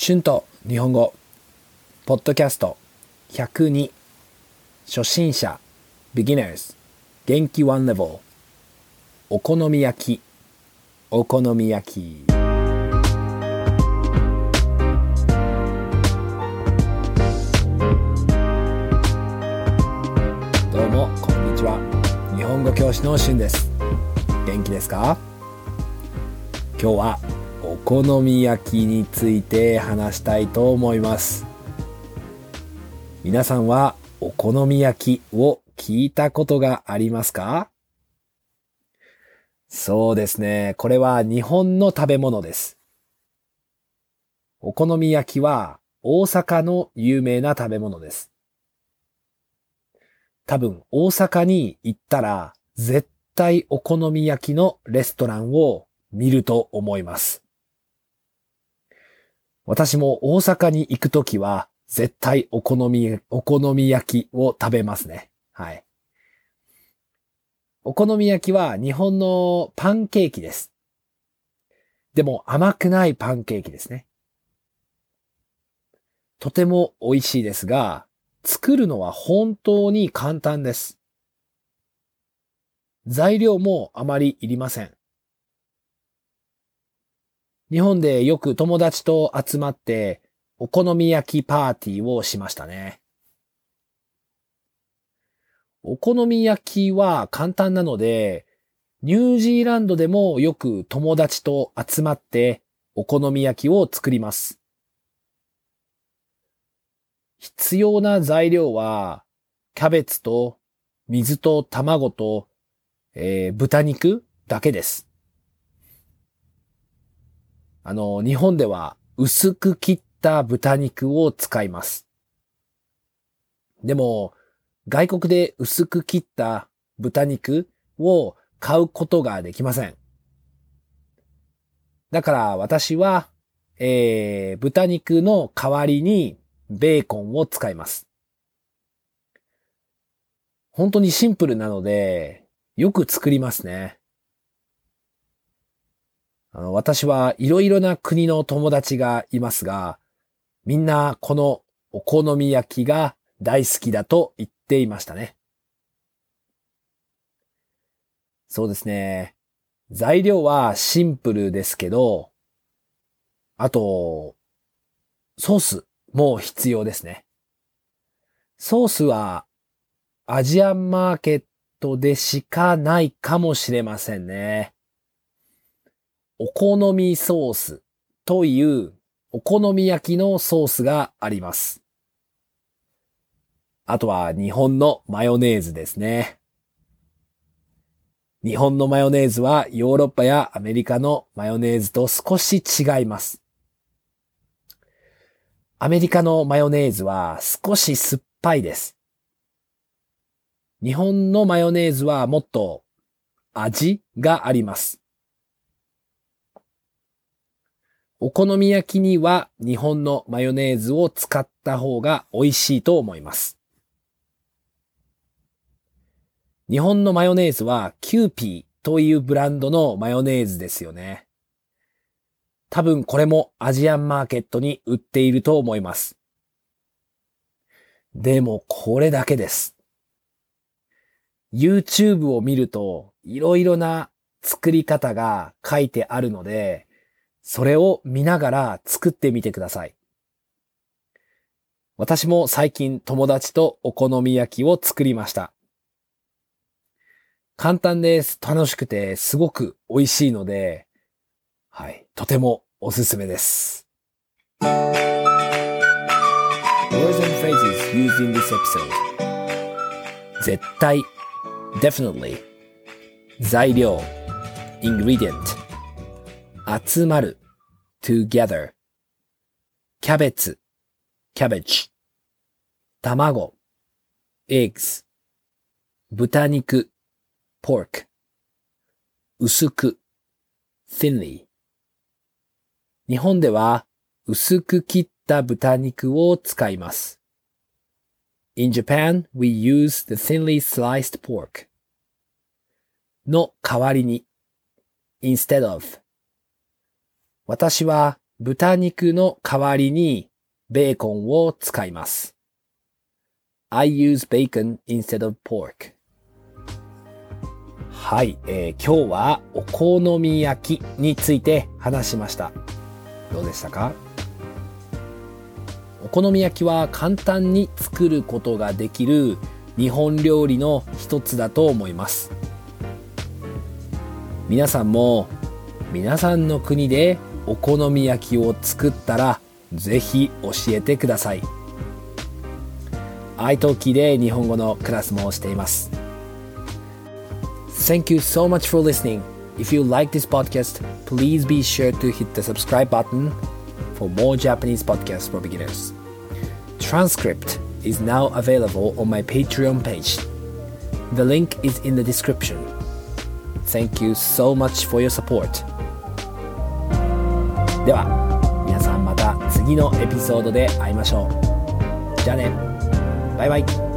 春と日本語。ポッドキャスト。102初心者。beginners 元気ワンレベルお好み焼き。お好み焼き。どうもこんにちは。日本語教師の春です。元気ですか？今日は好み焼きについて話したいと思います皆さんはお好み焼きを聞いたことがありますか？そうですね。これは日本の食べ物です。お好み焼きは大阪の有名な食べ物です。多分大阪に行ったら絶対お好み焼きのレストランを見ると思います。私も大阪に行くときは絶対お好み、お好み焼きを食べますね。はい。お好み焼きは日本のパンケーキです。でも甘くないパンケーキですね。とても美味しいですが、作るのは本当に簡単です。材料もあまりいりません。日本でよく友達と集まってお好み焼きパーティーをしましたね。お好み焼きは簡単なので、ニュージーランドでもよく友達と集まってお好み焼きを作ります。必要な材料は、キャベツと水と卵と、えー豚肉だけです。あの、日本では薄く切った豚肉を使います。でも、外国で薄く切った豚肉を買うことができません。だから私は、えー、豚肉の代わりにベーコンを使います。本当にシンプルなので、よく作りますね。あの私はいろいろな国の友達がいますが、みんなこのお好み焼きが大好きだと言っていましたね。そうですね。材料はシンプルですけど、あと、ソースも必要ですね。ソースはアジアンマーケットでしかないかもしれませんね。お好みソースというお好み焼きのソースがあります。あとは日本のマヨネーズですね。日本のマヨネーズはヨーロッパやアメリカのマヨネーズと少し違います。アメリカのマヨネーズは少し酸っぱいです。日本のマヨネーズはもっと味があります。お好み焼きには日本のマヨネーズを使った方が美味しいと思います。日本のマヨネーズはキューピーというブランドのマヨネーズですよね。多分これもアジアンマーケットに売っていると思います。でもこれだけです。YouTube を見るといろいろな作り方が書いてあるので、それを見ながら作ってみてください。私も最近友達とお好み焼きを作りました。簡単です。楽しくてすごく美味しいので、はい、とてもおすすめです。Words and phrases used in this episode 絶対 definitely 材料 ingredient 集まる together キャベツ cabbage 卵 eggs 豚肉 pork 薄く thinly 日本では薄く切った豚肉を使います。In Japan, we use the thinly sliced pork の代わりに instead of 私は豚肉の代わりにベーコンを使います。I use bacon instead of pork. はい、えー、今日はお好み焼きについて話しました。どうでしたか？お好み焼きは簡単に作ることができる日本料理の一つだと思います。皆さんも皆さんの国でお好み焼きを作ったらぜひ教えてください。iTalki で日本語のクラスもしています。Thank you so much for listening. If you like this podcast, please be sure to hit the subscribe button for more Japanese podcasts for beginners. Transcript is now available on my Patreon page. The link is in the description. Thank you so much for your support. では、皆さんまた次のエピソードで会いましょう。じゃあね。バイバイ。